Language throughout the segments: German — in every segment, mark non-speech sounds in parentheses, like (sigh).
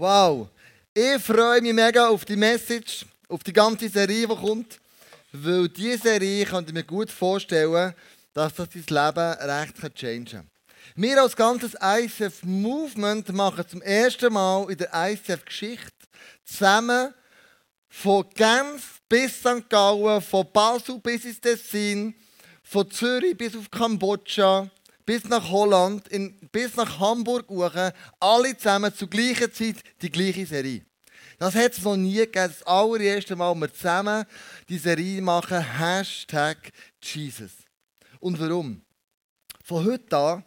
Wow, ich freue mich mega auf die Message, auf die ganze Serie, die kommt. Weil diese Serie, kann ich mir gut vorstellen, dass das dein Leben recht changen kann. Wir als ganzes ICF Movement machen zum ersten Mal in der ICF Geschichte zusammen von Genf bis St. Gallen, von Basel bis ins Tessin, von Zürich bis auf Kambodscha, bis nach Holland, in, bis nach Hamburg hoch, alle zusammen zur gleichen Zeit die gleiche Serie. Das hat es noch nie gegeben. Das allererste Mal, wir zusammen die Serie machen, Hashtag Jesus. Und warum? Von heute an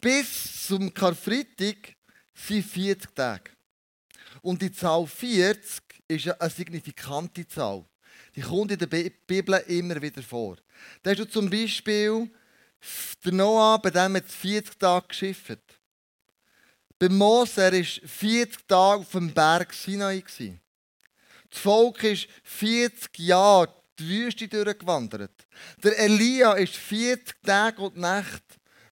bis zum Karfreitag sind 40 Tage. Und die Zahl 40 ist eine signifikante Zahl. Die kommt in der Bibel immer wieder vor. Da hast du zum Beispiel der Noah, bei dem hat 40 Tage geschifft. Bei Mose war 40 Tage auf dem Berg Sinai. Das Volk ist 40 Jahre die Wüste durchgewandert. Der Elia ist 40 Tage und Nacht,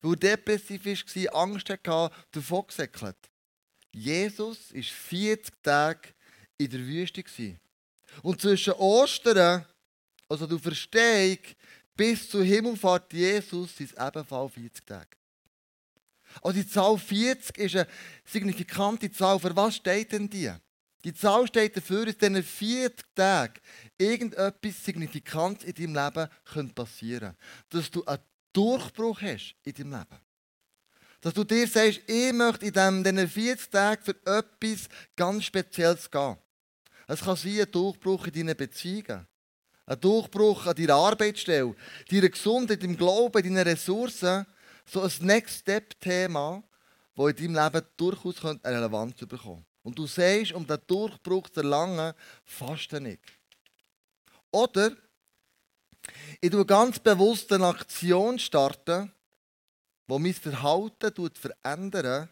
weil er depressiv war, Angst hatte, davon gesäckelt. Jesus war 40 Tage in der Wüste. Und zwischen Ostern, also du verstehst, bis zur Himmelfahrt Jesus sind es ebenfalls 40 Tage. Also die Zahl 40 ist eine signifikante Zahl. Für was steht denn die? Die Zahl steht dafür, dass in diesen 40 Tagen irgendetwas Signifikantes in deinem Leben passieren könnte. Dass du einen Durchbruch hast in deinem Leben. Dass du dir sagst, ich möchte in diesen 40 Tagen für etwas ganz Spezielles gehen. Es kann sein, ein Durchbruch in deinen Beziehungen. Ein Durchbruch an deiner Arbeitsstelle, deiner Gesundheit, deinem Glauben, deinen Ressourcen. So ein Next-Step-Thema, das in deinem Leben durchaus eine Relevanz bekommen Und du sagst, um den Durchbruch zu erlangen, faste nicht. Oder ich tue ganz bewusst eine Aktion starten, die mein Verhalten verändert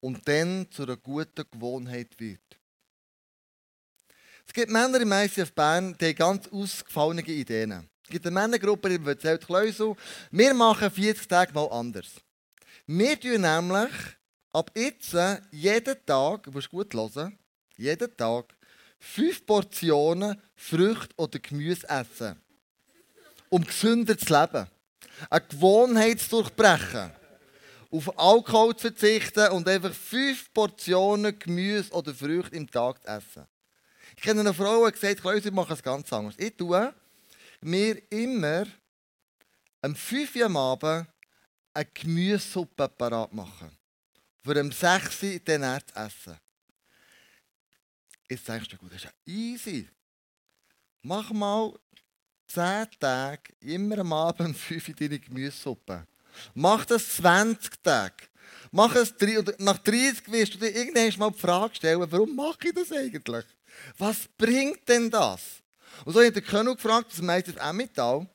und dann zu einer guten Gewohnheit wird. Es gibt Männer im ICF Bern, die haben ganz ausgefallene Ideen. Es gibt eine Männergruppe, die erzählt Kleusel, wir machen 40 Tage mal anders. Wir tun nämlich ab jetzt jeden Tag, du musst gut hören, jeden Tag fünf Portionen Früchte oder Gemüse essen. Um gesünder zu leben. Eine Gewohnheit zu durchbrechen. Auf Alkohol zu verzichten und einfach fünf Portionen Gemüse oder Früchte im Tag zu essen. Ich kenne eine Frau, die gesagt hat, ich mache es ganz anders. Ich tue mir immer am 5 Uhr am Abend eine Gemüsesuppe parat machen. Für am 6 Uhr dann zu essen. Jetzt denkst du, gut, das ist ja easy. Mach mal 10 Tage, immer am Abend um 5 Uhr deine Gemüsesuppe. Mach das 20 Tage. Mach es 3, und nach 30 wirst du dir irgendwann mal die Frage stellen, warum mache ich das eigentlich? Was bringt denn das? Und so hat der König gefragt, das meistens auch Metall.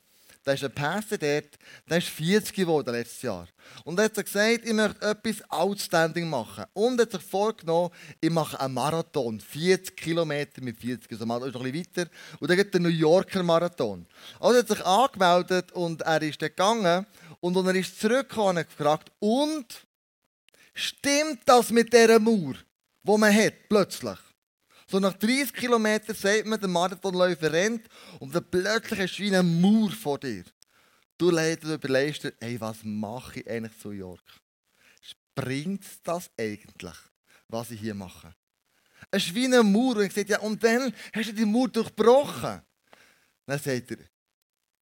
Da ist ein Pastor dort, der ist 40 geworden letztes Jahr. Und er hat gesagt, ich möchte etwas outstanding machen. Und er hat sich vorgenommen, ich mache einen Marathon. 40 Kilometer mit 40, also mal noch bisschen weiter. Und dann geht der New Yorker Marathon. Also er hat sich angemeldet und er ist dort gegangen. Und als er ist zurückgekommen, er gefragt, und stimmt das mit dieser Mauer, die man hat, plötzlich? So nach 30 Kilometern sagt man, der Marathonläufer rennt und dann plötzlich du wie eine Mauer vor dir. Du überlegst dir, ey, was mache ich eigentlich zu York? Bringt das eigentlich, was ich hier mache? Es ist wie eine Mauer. Und ich sage, ja, und dann hast du die Mauer durchbrochen. Dann sagt er,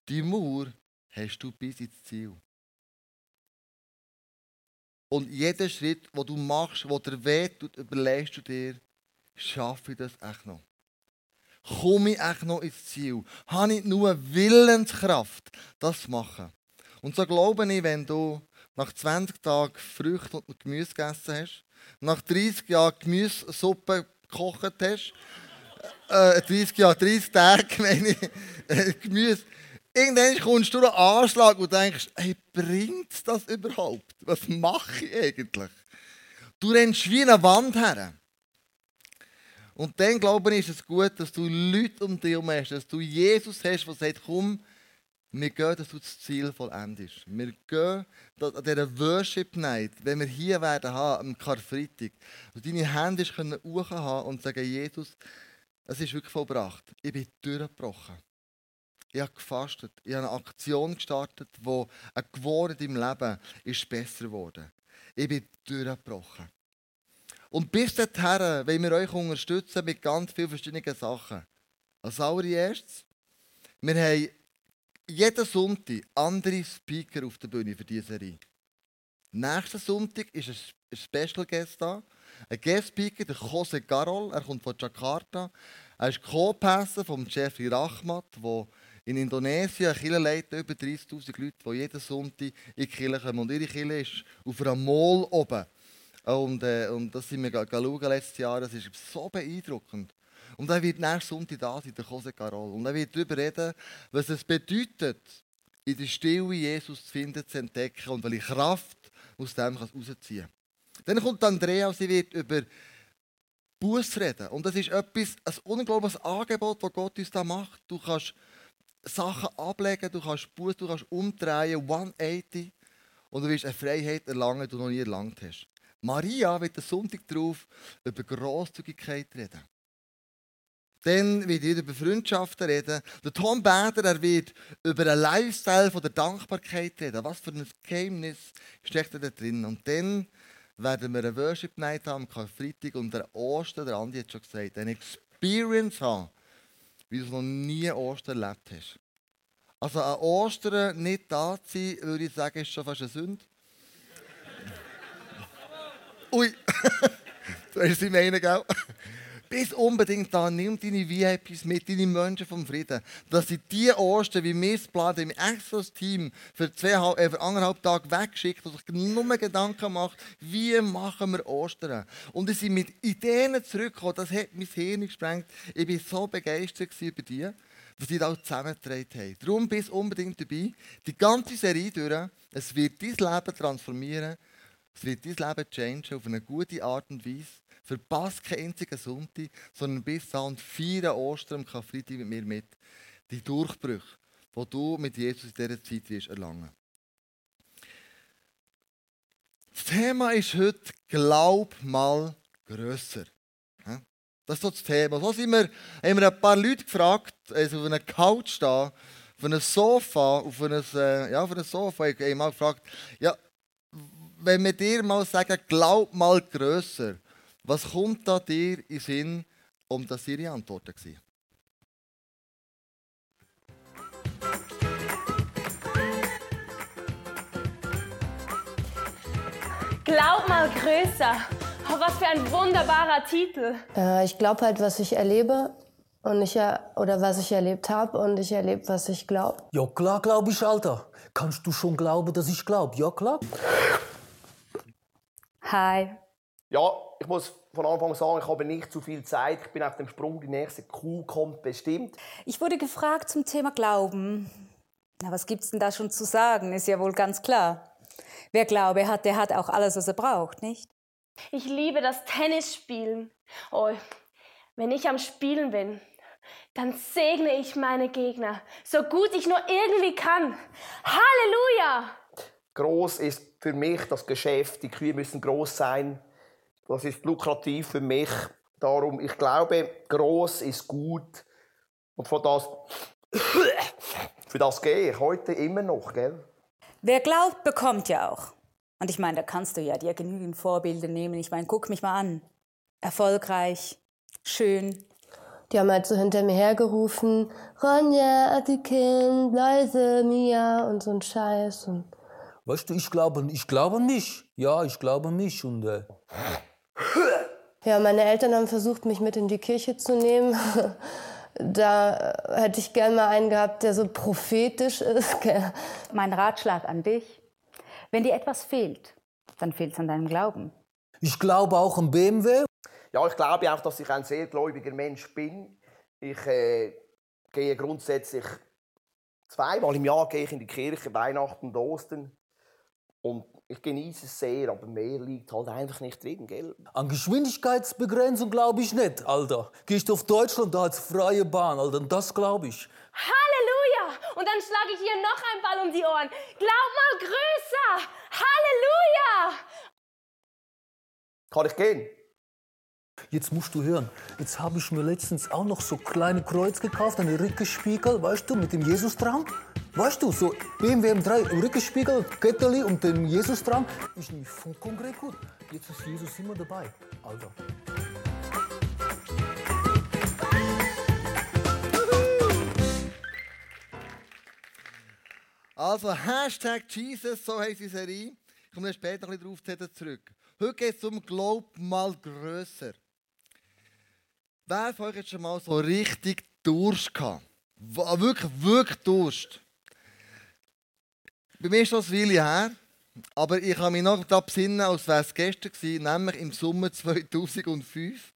die Mauer hast du bis ins Ziel. Und jeden Schritt, den du machst, der weh tut, überlegst du dir, schaffe ich das echt noch? Komme ich echt noch ins Ziel? Habe ich nur Willenskraft, das zu machen? Und so glaube ich, wenn du nach 20 Tagen Früchte und Gemüse gegessen hast, nach 30 Jahren Gemüsesuppe gekocht hast, äh, 30 Jahre, 30 Tage, (laughs) meine ich, äh, Gemüse, irgendwann kommst du einen Anschlag und denkst, hey, bringt das überhaupt? Was mache ich eigentlich? Du rennst wie eine Wand her. Und dann, glaube ich, ist es gut, dass du Leute um dich herum hast, dass du Jesus hast, der sagt, komm, Wir gehen, dass du das Ziel vollendest. Wir gehen an dieser Worship Night, wenn wir hier werden haben, am Karfreitag, dass deine Hände können haben und sagen, Jesus, es ist wirklich vollbracht. Ich bin durchgebrochen. Ich habe gefastet. Ich habe eine Aktion gestartet, die ein Geworden im Leben ist besser geworden. Ich bin durchgebrochen. Und bis dahin wollen wir euch unterstützen mit ganz vielen verschiedenen Sachen. Als allererstes, wir haben jeden Sonntag andere Speaker auf der Bühne für diese Serie. Nächsten Sonntag ist ein Special Guest da. Ein Guest Speaker, der Jose Garol, er kommt von Jakarta. Er ist Co-Passer von Jeffrey Rachmat, der in Indonesien Kirche leitet, über 30'000 Leute, die jeden Sonntag in die Kirche kommen. Und ihre Kirche ist auf einer Mall oben. Und, äh, und das sind wir schauen letztes Jahr. Das ist so beeindruckend. Und er wird nächsten Sonntag da sein, der Jose Carol. Und er wird darüber reden, was es bedeutet, in der Stille Jesus zu finden, zu entdecken und welche Kraft aus dem herausziehen kann. Dann kommt Andrea und sie wird über Buß reden. Und das ist etwas, ein unglaubliches Angebot, das Gott uns da macht. Du kannst Sachen ablegen, du kannst Buß, du kannst umdrehen, 180 und du wirst eine Freiheit erlangen, die du noch nie erlangt hast. Maria wird am Sonntag darauf über Grosszügigkeit reden. Dann wird er über Freundschaften reden. Der Tom Bader er wird über einen Lifestyle von der Dankbarkeit reden. Was für ein Geheimnis steckt da drin? Und dann werden wir eine Worship Night haben am Karfreitag und der Ostern, der Andi hat schon gesagt, eine Experience haben, wie du es noch nie Ostern erlebt hast. Also an Ostern nicht da zu sein, würde ich sagen, ist schon fast eine Sünde. Ui, (laughs) das ist sie meinen, gell? Bis unbedingt da, nimm deine VIPs mit, deine Menschen vom Frieden. Dass sie die Ostern, wie wir es planen, im extra Team für, äh, für anderthalb Tage wegschickt und sich nur Gedanken macht, wie machen wir Ostern. Und sie sind mit Ideen zurückgekommen, das hat mein Hirn gesprengt. Ich war so begeistert über die, was sie da zusammengetragen haben. Darum bist unbedingt dabei. Die ganze Serie durch, es wird dein Leben transformieren, es wird dein Leben changen auf eine gute Art und Weise. Verpasst keinen einzigen Sonntag, sondern bis da und feiere Ostern am Karfreitag mit mir mit. Die Durchbrüche, die du mit Jesus in dieser Zeit wirst erlangen Das Thema ist heute Glaub mal grösser. Das ist so das Thema. So sind wir, haben wir ein paar Leute gefragt, also auf einer Couch da, auf einem Sofa, auf einem, äh, ja, auf einem Sofa, ich habe mal gefragt, ja, wenn wir dir mal sagen, glaub mal grösser, was kommt da dir in Sinn, um das ihre Antworten waren? Glaub mal größer. Oh, was für ein wunderbarer Titel. Äh, ich glaube halt, was ich erlebe und ich oder was ich erlebt habe und ich erlebe, was ich glaube. Ja klar, glaube ich, Alter. Kannst du schon glauben, dass ich glaube? Ja klar. Hi. Ja, ich muss von Anfang an sagen, ich habe nicht zu viel Zeit. Ich bin auf dem Sprung, die nächste Kuh kommt bestimmt. Ich wurde gefragt zum Thema Glauben. Na, was gibt's denn da schon zu sagen? Ist ja wohl ganz klar. Wer Glaube hat, der hat auch alles, was er braucht, nicht? Ich liebe das Tennisspielen. Oh, wenn ich am Spielen bin, dann segne ich meine Gegner, so gut ich nur irgendwie kann. Halleluja! Groß ist für mich das Geschäft. Die Kühe müssen groß sein. Das ist lukrativ für mich. Darum, ich glaube, groß ist gut. Und für das, (coughs) für das gehe ich heute immer noch, gell? Wer glaubt, bekommt ja auch. Und ich meine, da kannst du ja dir genügend Vorbilder nehmen. Ich meine, guck mich mal an. Erfolgreich, schön. Die haben halt so hinter mir hergerufen, Ronja, Attikin, leise, Mia und so ein Scheiß. Und weißt du, ich glaube, ich glaube an mich. Ja, ich glaube an mich. Und äh, ja, meine Eltern haben versucht, mich mit in die Kirche zu nehmen. (laughs) Da hätte ich gerne mal einen gehabt, der so prophetisch ist. Mein Ratschlag an dich, wenn dir etwas fehlt, dann fehlt es an deinem Glauben. Ich glaube auch an BMW. Ja, ich glaube auch, dass ich ein sehr gläubiger Mensch bin. Ich äh, gehe grundsätzlich zweimal im Jahr gehe ich in die Kirche, Weihnachten und Ostern. Und ich genieße es sehr, aber mehr liegt halt einfach nicht drin, gell? An Geschwindigkeitsbegrenzung glaube ich nicht, Alter. Gehst du auf Deutschland, da hat es freie Bahn, Alter, das glaube ich. Halleluja! und dann schlage ich ihr noch einen Ball um die Ohren. Glaub mal größer. Halleluja. Kann ich gehen? Jetzt musst du hören. Jetzt habe ich mir letztens auch noch so kleine Kreuz gekauft, eine Rückenspiegel, weißt du, mit dem Jesus dran. Weißt du, so BMW M3 Rückenspiegel, Ketteli und dem Jesus dran. Ist nämlich vom Kongress gut. Jetzt ist Jesus immer dabei. Alter. Also Hashtag Jesus, so heisst die Serie. Ich komme später ein bisschen darauf zurück. Heute geht es um Glaub mal grösser. Wer von euch jetzt schon mal so richtig Durst gehabt? Wirklich, wirklich Durst. Bei mir ist das Weile her, aber ich kann mich noch daran besinnen, als wäre es gestern gewesen, nämlich im Sommer 2005.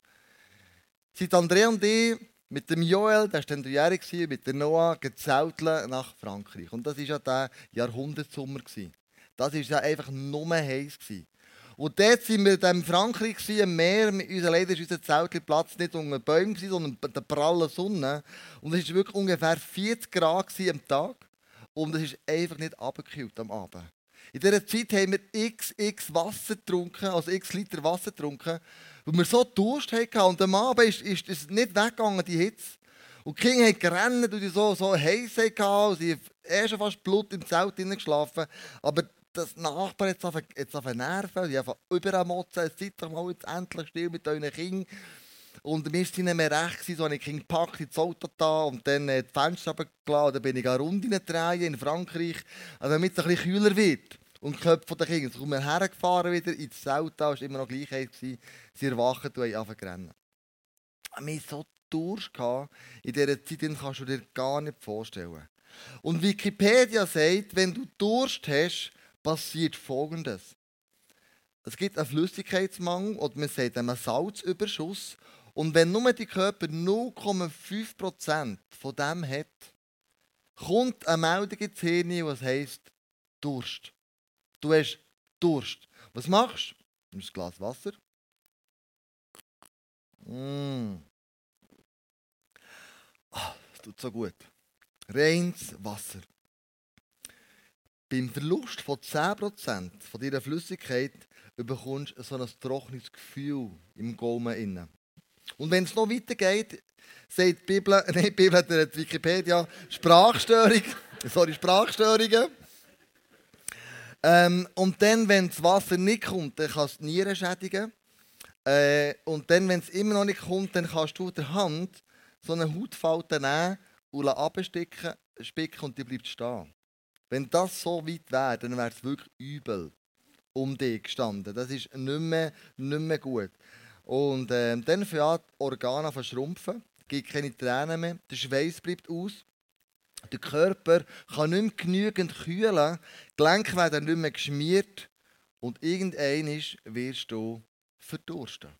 Sind Andrea und ich mit dem Joel, der war dann dreijährig, mit der Noah gezeltelt nach Frankreich. Und das war ja der Jahrhundertsommer. Das war ja einfach nur heiß. Und dort waren wir in Frankreich, am Meer. Unser, leider war unser Zeltplatz nicht unter Bäumen, sondern bei der prallen Sonne. Und es war wirklich ungefähr 40 Grad am Tag. Und es ist einfach nicht abgekühlt am Abend. In dieser Zeit haben wir x, x Wasser getrunken, also x Liter Wasser getrunken, weil wir so Durst hatten. Und am Abend ist, ist es nicht weggegangen, die Hitze. Und die Kinder haben gerannt, weil sie so, so heiß hatten. Sie haben eh schon fast Blut im Zelt geschlafen. Aber das Nachbar hat jetzt auf Nerven, sie haben übermotzen, seid doch mal jetzt endlich still mit euren Kindern. Und mir war nicht mehr recht, so habe ich Kinder gepackt, ins Auto da und dann äh, die Fenster runtergelassen. Dann bin ich eine Runde drehen in Frankreich, also damit es ein bisschen kühler wird. Und die Köpfe der Kinder. Dann kommen wir hergefahren wieder ins Zelt, da war immer noch gleich heiß. gewesen. Sie erwachen und haben angefangen zu. Wir hatten so Durst in dieser Zeit, den kannst du dir gar nicht vorstellen. Und Wikipedia sagt, wenn du Durst hast, passiert Folgendes. Es gibt einen Flüssigkeitsmangel oder man sagt einen Salzüberschuss. Und wenn nur die Körper 0,5% von dem hat, kommt eine Meldung ins Hirn, die heisst Durst. Du hast Durst. Was machst du? Nimmst ein Glas Wasser. Mm. Ah, das tut so gut. Reines Wasser. Beim Verlust von 10% von deiner Flüssigkeit bekommst du so ein trockenes Gefühl im Gaumen. Und wenn es noch weitergeht, sagt die Bibel, (laughs) nein, die Bibel hat die Wikipedia, Sprachstörung, (laughs) sorry, Sprachstörungen. Ähm, und dann, wenn das Wasser nicht kommt, dann kannst du die Nieren schädigen. Äh, und dann, wenn es immer noch nicht kommt, dann kannst du der Hand so eine Hautfalte nehmen und absticken und die bleibt stehen. Wenn das so weit wäre, dann wäre es wirklich übel um dich gestanden. Das ist nicht mehr, nicht mehr gut. Und ähm, dann fängt die Organe an verschrumpfen, gibt keine Tränen mehr, der Schweiß bleibt aus. Der Körper kann nicht mehr genügend kühlen, die Gelenke werden nicht mehr geschmiert und irgendwann wirst du verdursten.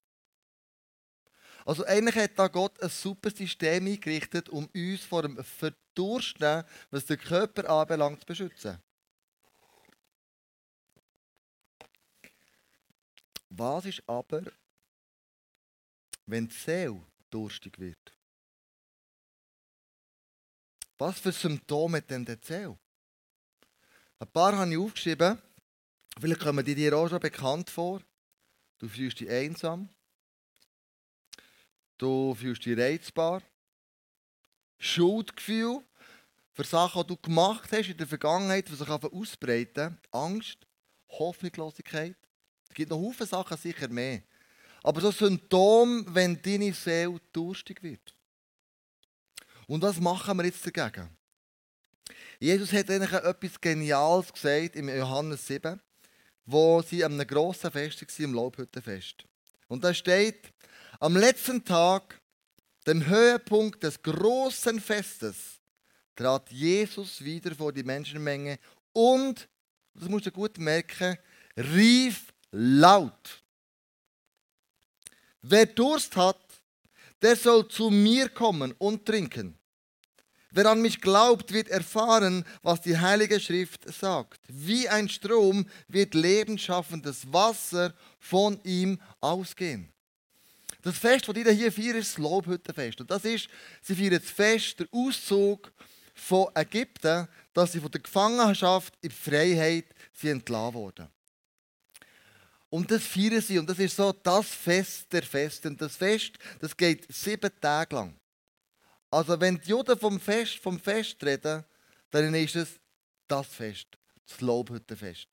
Also eigentlich hat da Gott ein super System eingerichtet, um uns vor dem Verdursten, was den Körper anbelangt, zu beschützen. Was ist aber, wenn die Seele durstig wird? Was für Symptome hat denn die Seele? Ein paar habe ich aufgeschrieben. Vielleicht kommen die dir auch schon bekannt vor. Du fühlst dich einsam. Du fühlst dich reizbar. Schuldgefühl für Sachen, die du gemacht hast in der Vergangenheit, die sich ausbreiten. Angst, Hoffnungslosigkeit. Es gibt noch viele Sachen, sicher mehr. Aber so Symptom, wenn deine Seele durstig wird. Und was machen wir jetzt dagegen? Jesus hat eigentlich etwas Geniales gesagt im Johannes 7, wo sie an einem grossen Fest waren, im Laubhüttenfest. Und da steht, am letzten Tag, dem Höhepunkt des großen Festes, trat Jesus wieder vor die Menschenmenge und, das musst du gut merken, rief laut. Wer Durst hat, der soll zu mir kommen und trinken. Wer an mich glaubt, wird erfahren, was die Heilige Schrift sagt. Wie ein Strom wird lebensschaffendes Wasser von ihm ausgehen. Das Fest, das ihr hier feiert, ist das Lobhüttenfest. Und das ist, sie feiern das Fest, der Auszug von Ägypten, dass sie von der Gefangenschaft in die Freiheit sind entlassen wurden. Und das feiern sie. Und das ist so das Fest der Feste. Und das Fest, das geht sieben Tage lang. Also wenn die Juden vom Fest, vom Fest reden, dann ist es das Fest, das Lobhüttenfest.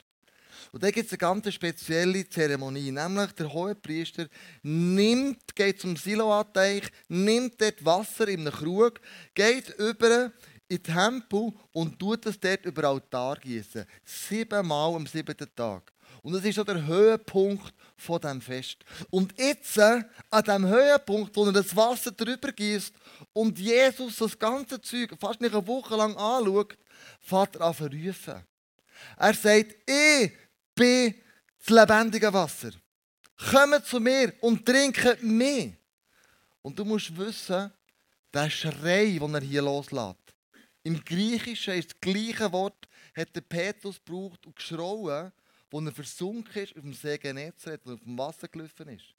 Und da gibt es eine ganz spezielle Zeremonie, nämlich der Hohepriester nimmt, geht zum Siloateich, nimmt dort Wasser in einem Krug, geht über in den Tempel und tut es dort über Altar gießen. Siebenmal am siebten Tag. Und das ist so der Höhepunkt von diesem Fest. Und jetzt, an diesem Höhepunkt, wo er das Wasser drüber gießt und Jesus das ganze Zeug fast nicht eine Woche lang anschaut, fährt er an verrufen. Er sagt, ich bin das lebendige Wasser. Kommt zu mir und trinkt mehr. Und du musst wissen, der Schrei, den er hier loslässt, im Griechischen ist das gleiche Wort, hat der Petrus gebraucht und geschrauen, wo er versunken ist auf dem See Genezareth und auf dem Wasser gelaufen ist.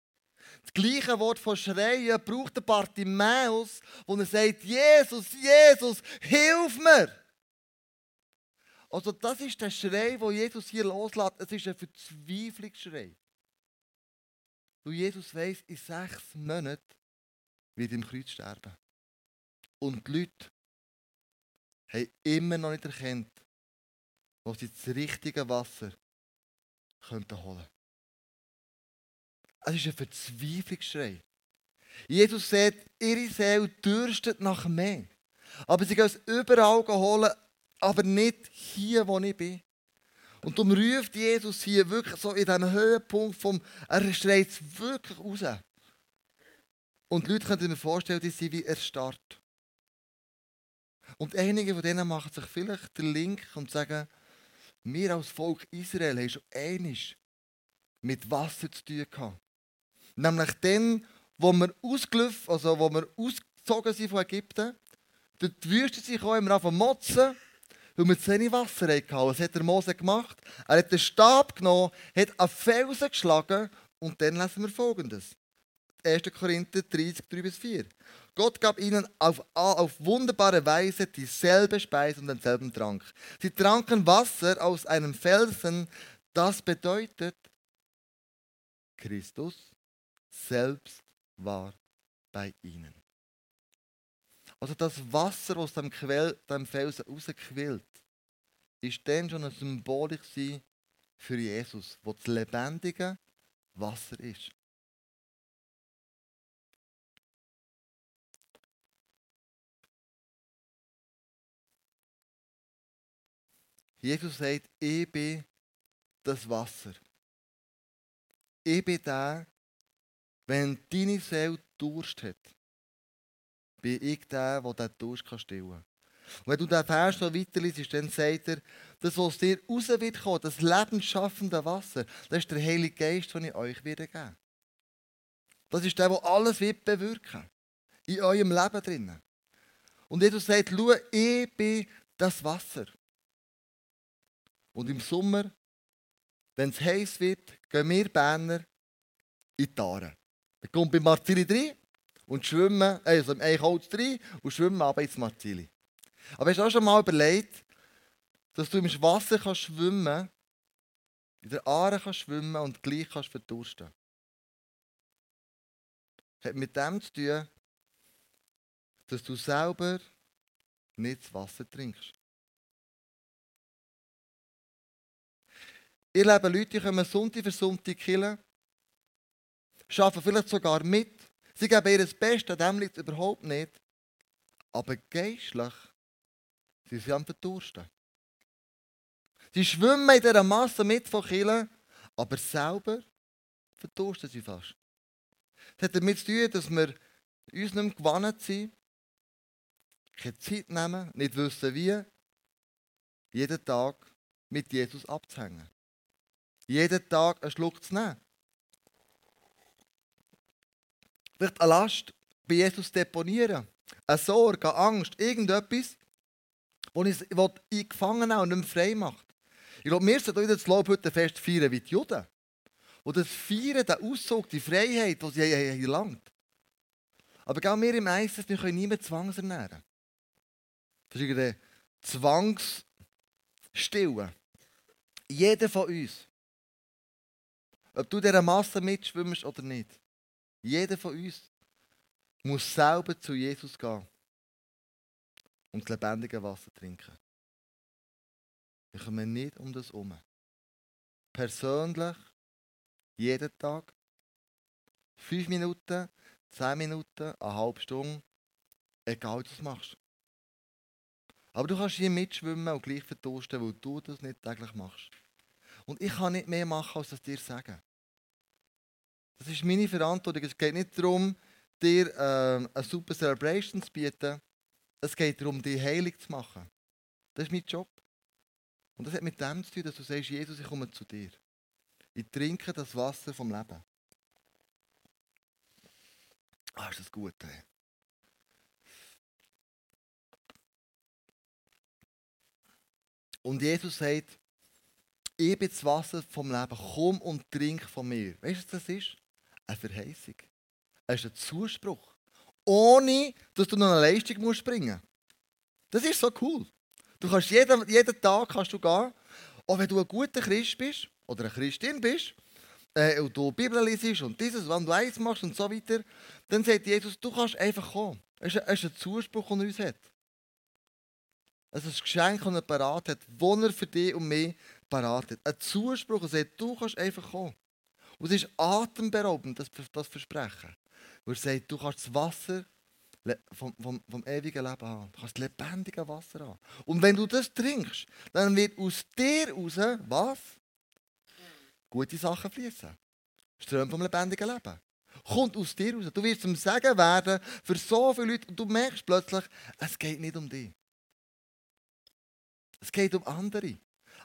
Das gleiche Wort von Schreien braucht der Bartimäus, wo er sagt, Jesus, Jesus, hilf mir! Also das ist der Schrei, wo Jesus hier loslässt. Es ist ein Verzweiflungsschrei. Weil Jesus weiß, in sechs Monaten wird im Kreuz sterben. Und die Leute haben immer noch nicht erkannt, wo sie das richtige Wasser könnten holen. Es ist ein Verzweiflungsschrei. Jesus sagt, ihre Seele dürstet nach mehr. Aber sie können es überall holen, aber nicht hier, wo ich bin. Und darum ruft Jesus hier wirklich so in diesem Höhepunkt vom, er schreit es wirklich raus. Und die Leute können mir vorstellen, die sind wie erstarrt. Und einige von denen machen sich vielleicht den Link und sagen, wir als Volk Israel haben schon einiges mit Wasser zu tun gehabt. Nämlich dann, wo wir ausgelaufen, also wo wir ausgezogen sind von Ägypten, durch die Wüste sich auch immer anfangen motzen, weil wir zu wenig Wasser hatten. Was hat der Mose gemacht? Er hat den Stab genommen, hat einen Felsen geschlagen und dann lesen wir folgendes. 1. Korinther 30, 3 bis 4. Gott gab ihnen auf, auf wunderbare Weise dieselbe Speise und denselben Trank. Sie tranken Wasser aus einem Felsen. Das bedeutet, Christus selbst war bei ihnen. Also das Wasser aus dem, Quell, dem Felsen rausquillt, ist dann schon eine Symbolik für Jesus, wo das lebendige Wasser ist. Jesus sagt, ich bin das Wasser. Ich bin der, wenn deine Seele Durst hat, bin ich der, der diesen Durst stillen kann. Und wenn du den Vers noch weiterliest, dann sagt er, das, was dir raus wird kommen, das lebensschaffende Wasser, das ist der Heilige Geist, den ich euch wieder gebe. Das ist der, der alles wird bewirken In eurem Leben drinnen. Und Jesus sagt, schau, ich bin das Wasser. Und im Sommer, wenn es heiß wird, gehen wir Berner in die Aare. Wir kommen bei Marzili rein und schwimmen, also im Eichholz rein und schwimmen aber ins Marzili. Aber hast du auch schon mal überlegt, dass du im Wasser kannst schwimmen in der Aare kannst schwimmen und gleich kannst verdursten? Hat mit dem zu tun, dass du selber nicht das Wasser trinkst. Ihr leben Leute, die kommen Sonntag für Sonntag killen, arbeiten vielleicht sogar mit. Sie geben ihr das Beste, an dem liegt es überhaupt nicht. Aber geistlich sind sie am Verdursten. Sie schwimmen in dieser Masse mit von Killen, aber selber verdursten sie fast. Das hat damit zu tun, dass wir uns nicht mehr gewandt sind, keine Zeit nehmen, nicht wissen wie, jeden Tag mit Jesus abzuhängen jeden Tag einen Schluck zu nehmen. Vielleicht eine Last bei Jesus deponieren. Eine Sorge, eine Angst, irgendetwas, das ich gefangen habe und nicht frei macht. Ich glaube, wir sollten das Lobhüttenfest feiern wie die Juden. Und das Feiern, der Auszug, die Freiheit, die sie hier langt. Aber auch wir im ISIS, wir können niemanden zwangsernähren. Das ist irgendeine Zwangsstille. Jeder von uns. Ob du dieser Masse mitschwimmst oder nicht. Jeder von uns muss selber zu Jesus gehen und das lebendige Wasser trinken. Wir kommen nicht um das herum. Persönlich, jeden Tag, fünf Minuten, zehn Minuten, eine halbe Stunde, egal was du machst. Aber du kannst hier mitschwimmen und gleich verdursten, weil du das nicht täglich machst. Und ich kann nicht mehr machen, als das dir sagen. Das ist meine Verantwortung. Es geht nicht darum, dir äh, eine super Celebration zu bieten. Es geht darum, dich heilig zu machen. Das ist mein Job. Und das hat mit dem zu tun, dass du sagst, Jesus, ich komme zu dir. Ich trinke das Wasser vom Leben. Ah, ist das gut, ey. Und Jesus sagt, ich bin das Wasser vom Leben, komm und trink von mir. Weißt du, was das ist? Eine Verheißung. Es ist ein Zuspruch. Ohne, dass du noch eine Leistung musst bringen Das ist so cool. Du kannst jeden, jeden Tag kannst du gehen, auch wenn du ein guter Christ bist oder eine Christin bist, äh, und du Bibel liest und dieses, wenn du eins machst und so weiter, dann sagt Jesus, du kannst einfach kommen. Es ist, es ist ein Zuspruch, den er uns hat. Es ist ein Geschenk, das er parat hat, das er für dich und mich parat. Ein Zuspruch, der sagt, du kannst einfach kommen. Und es ist atemberaubend, das, das Versprechen. Wo er sagt, du kannst das Wasser vom, vom, vom ewigen Leben haben. Du kannst das lebendige Wasser haben. Und wenn du das trinkst, dann wird aus dir raus, was? Gute Sachen fließen. Ström vom lebendigen Leben. Kommt aus dir raus. Du wirst zum Segen werden für so viele Leute und du merkst plötzlich, es geht nicht um dich. Es geht um andere.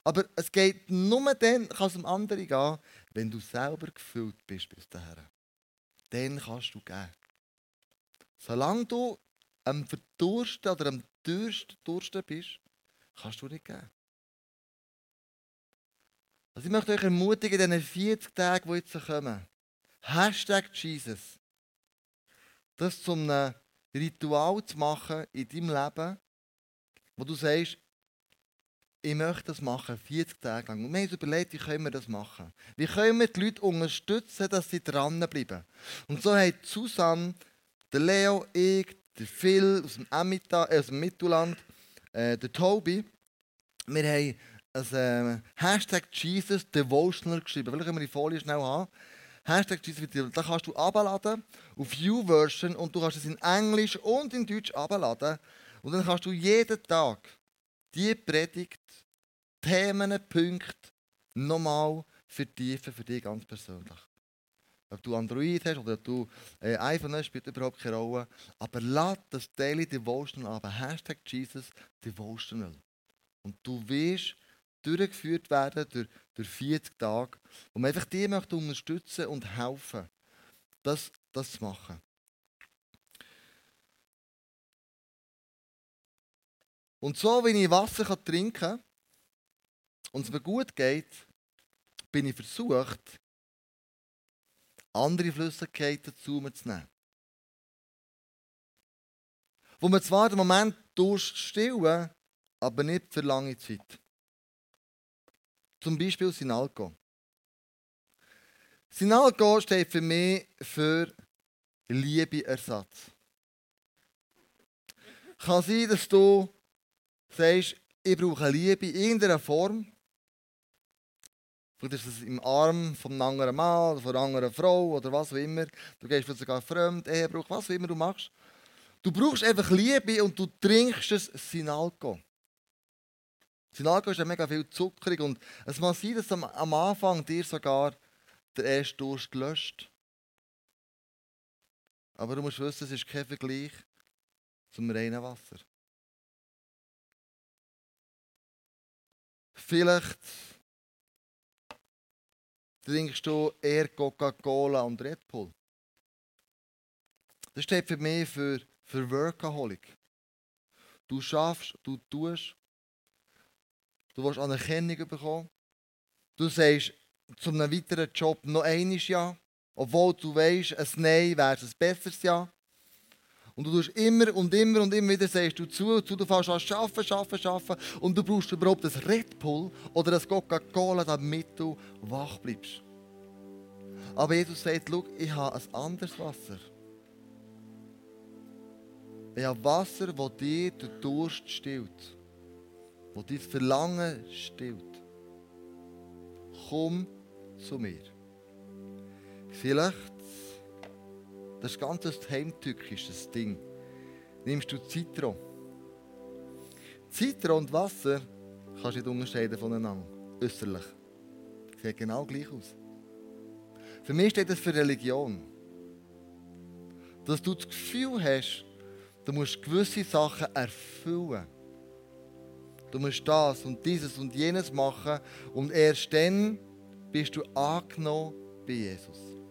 Aber es geht nur dann, kann es um andere gehen, wenn du selber gefüllt bist bis dahin. Dann kannst du geben. Solange du am Verdursten oder am Dursten bist, kannst du nicht geben. Also ich möchte euch ermutigen, in diesen 40 Tagen, die jetzt kommen, Hashtag Jesus, das zu einem Ritual zu machen in deinem Leben, wo du sagst, ich möchte das machen, 40 Tage lang. Und wir haben uns überlegt, wie können wir das machen? Wie können wir die Leute unterstützen, dass sie dranbleiben? Und so haben Susanne, der Leo, ich, der Phil aus dem, Emita, äh, aus dem Mittelland, äh, der Tobi, wir haben ein äh, Hashtag Jesus Devotional geschrieben. Vielleicht können wir die Folie schnell haben. Hashtag Jesus Devotional. Da kannst du abladen auf U-Version und du kannst es in Englisch und in Deutsch abladen. Und dann kannst du jeden Tag die Predigt, Themen, Punkte nochmal vertiefen für dich ganz persönlich. Ob du Android hast oder ob du äh, iPhone hast, spielt überhaupt keine Rolle. Aber lass das Daily Devotional ab. Hashtag Jesus Devotional. Und du wirst durchgeführt werden durch, durch 40 Tage, man einfach die möchte unterstützen und helfen, das, das zu machen. Und so, wie ich Wasser trinken kann und es mir gut geht, bin ich versucht, andere Flüssigkeiten zu mir zu nehmen. Wo man zwar den Moment Durst stillen, aber nicht für lange Zeit. Zum Beispiel Sinalco. Sinalco steht für mich für Liebeersatz. Kann sein, dass du sagst, ich brauche Liebe in irgendeiner Form. Vielleicht ist es im Arm von einem anderen Mann oder einer anderen Frau oder was auch immer. Du gehst vielleicht sogar fremd, Ehebruch, was auch immer du machst. Du brauchst einfach Liebe und du trinkst es Sinalco. Sinalco ist ja mega viel zuckrig und es mag sein, dass am Anfang dir sogar der erste Durst löscht. Aber du musst wissen, es ist kein Vergleich zum reinen Wasser. Vielleicht trinkst du eher Coca-Cola und Red Bull. Das steht für mich für, für Workaholic. Du schaffst, du tust, du willst Anerkennung bekommen. Du sagst zu einem weiteren Job noch eines Ja, obwohl du weißt, ein Nein wäre ein besseres Ja. Und du tust immer und immer und immer wieder sagst du zu, zu du fährst an schaffen, schaffen, schaffen und du brauchst überhaupt das Red Bull oder das Coca-Cola, damit du wach bleibst. Aber Jesus sagt, schau, ich habe ein anderes Wasser. Ich habe Wasser, das dir den Durst stillt. Das dein Verlangen stillt. Komm zu mir. Vielleicht, das ist ganz ein heimtückisches Ding, nimmst du Zitron. Zitron und Wasser kannst du nicht unterscheiden voneinander, äußerlich. Sieht genau gleich aus. Für mich steht das für Religion. Dass du das Gefühl hast, du musst gewisse Sachen erfüllen. Du musst das und dieses und jenes machen und erst dann bist du angenommen bei Jesus.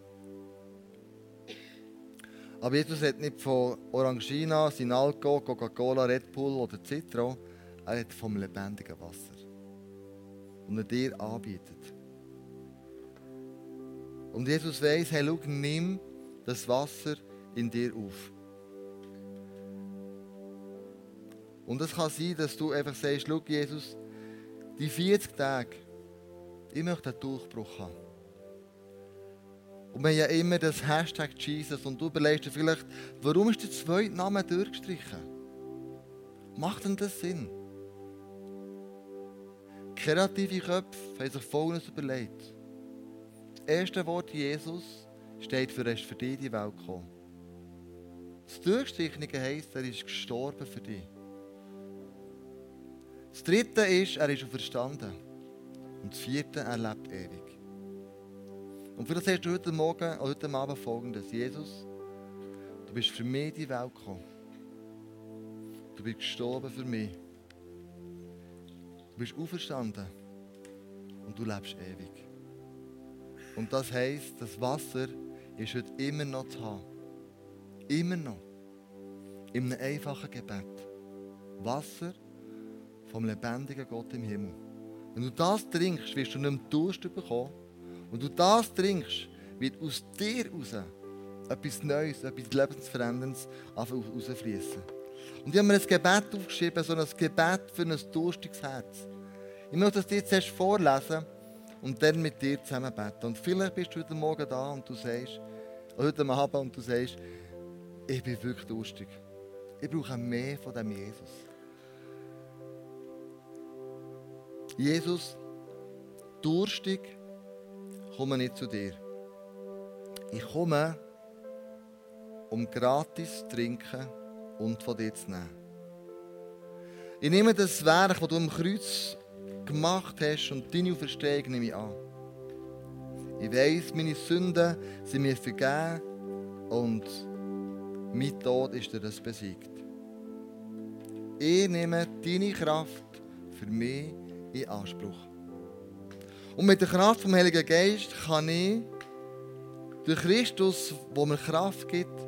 Aber Jesus hat nicht von Orangina, Sinalco, Coca-Cola, Red Bull oder Citro, er hat vom lebendigen Wasser. Und er dir anbietet. Und Jesus weiß, hey, schau, nimm das Wasser in dir auf. Und es kann sein, dass du einfach sagst, schau, Jesus, die 40 Tage, ich möchte einen Durchbruch haben. Und wir haben ja immer das Hashtag Jesus und du überlegst dir vielleicht, warum ist der zweite Name durchgestrichen? Macht denn das Sinn? Kreative Köpfe haben sich Folgendes überlegt. Das erste Wort Jesus steht für, ist für dich die Welt gekommen. Das Durchstrichene heisst, er ist gestorben für dich. Das dritte ist, er ist verstanden. Und das vierte, er lebt ewig. Und das hast du heute Morgen oder heute Abend folgendes. Jesus, du bist für mich in die Welt gekommen. Du bist gestorben für mich. Du bist auferstanden. Und du lebst ewig. Und das heisst, das Wasser ist heute immer noch zu haben. Immer noch. In einem einfachen Gebet. Wasser vom lebendigen Gott im Himmel. Wenn du das trinkst, wirst du nicht mehr Durst bekommen. Wenn du das trinkst, wird aus dir raus etwas Neues, etwas Lebensveränderndes rausfließen. Und ich habe mir ein Gebet aufgeschrieben, so ein Gebet für ein durstiges Herz. Ich möchte das dir jetzt erst vorlesen und dann mit dir zusammen beten. Und vielleicht bist du heute Morgen da und du sagst, heute Abend und du sagst, ich bin wirklich durstig. Ich brauche mehr von dem Jesus. Jesus, durstig, komme nicht zu dir. Ich komme, um gratis zu trinken und von dir zu nehmen. Ich nehme das Werk, das du am Kreuz gemacht hast und deine Auferstehung nehme ich an. Ich weiß, meine Sünden sind mir vergeben und mein Tod ist dir das besiegt. Ich nehme deine Kraft für mich in Anspruch. Und mit der Kraft vom Heiligen Geist kann ich durch Christus, wo mir Kraft gibt,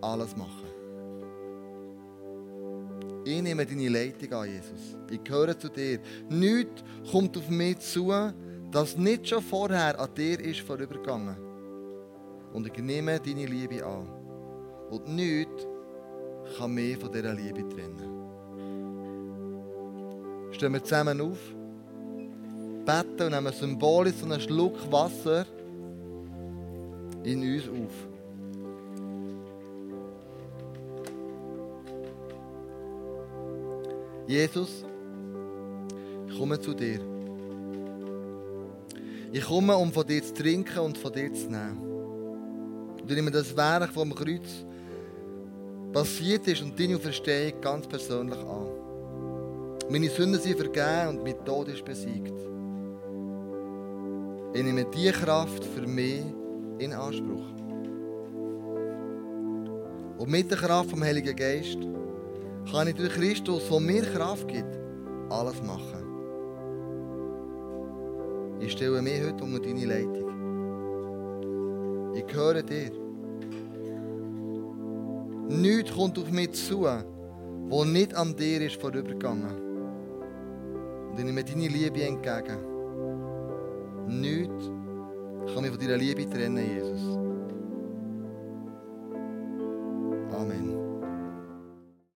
alles machen. Ich nehme deine Leitung an, Jesus. Ich gehöre zu dir. Nichts kommt auf mich zu, das nicht schon vorher an dir ist vorübergegangen. Und ich nehme deine Liebe an. Und nichts kann mich von dieser Liebe trennen. Stehen wir zusammen auf, beten und nehmen symbolisch so einen Schluck Wasser in uns auf. Jesus, ich komme zu dir. Ich komme, um von dir zu trinken und von dir zu nehmen. Und nehme das Werk, am Kreuz passiert ist und deine Verstehung ganz persönlich an. Meine Sünden sind vergeben und mein Tod ist besiegt. Ich nehme diese Kraft für mich in Anspruch. Und mit der Kraft vom Heiligen Geist kann ich durch Christus, der mir Kraft gibt, alles machen. Ich stelle mich heute unter deine Leitung. Ich gehöre dir. Nichts kommt auf mich zu, wo nicht an dir ist vorübergegangen. Und ich nehme deine Liebe entgegen. Nichts kann mich von deiner Liebe trennen, Jesus.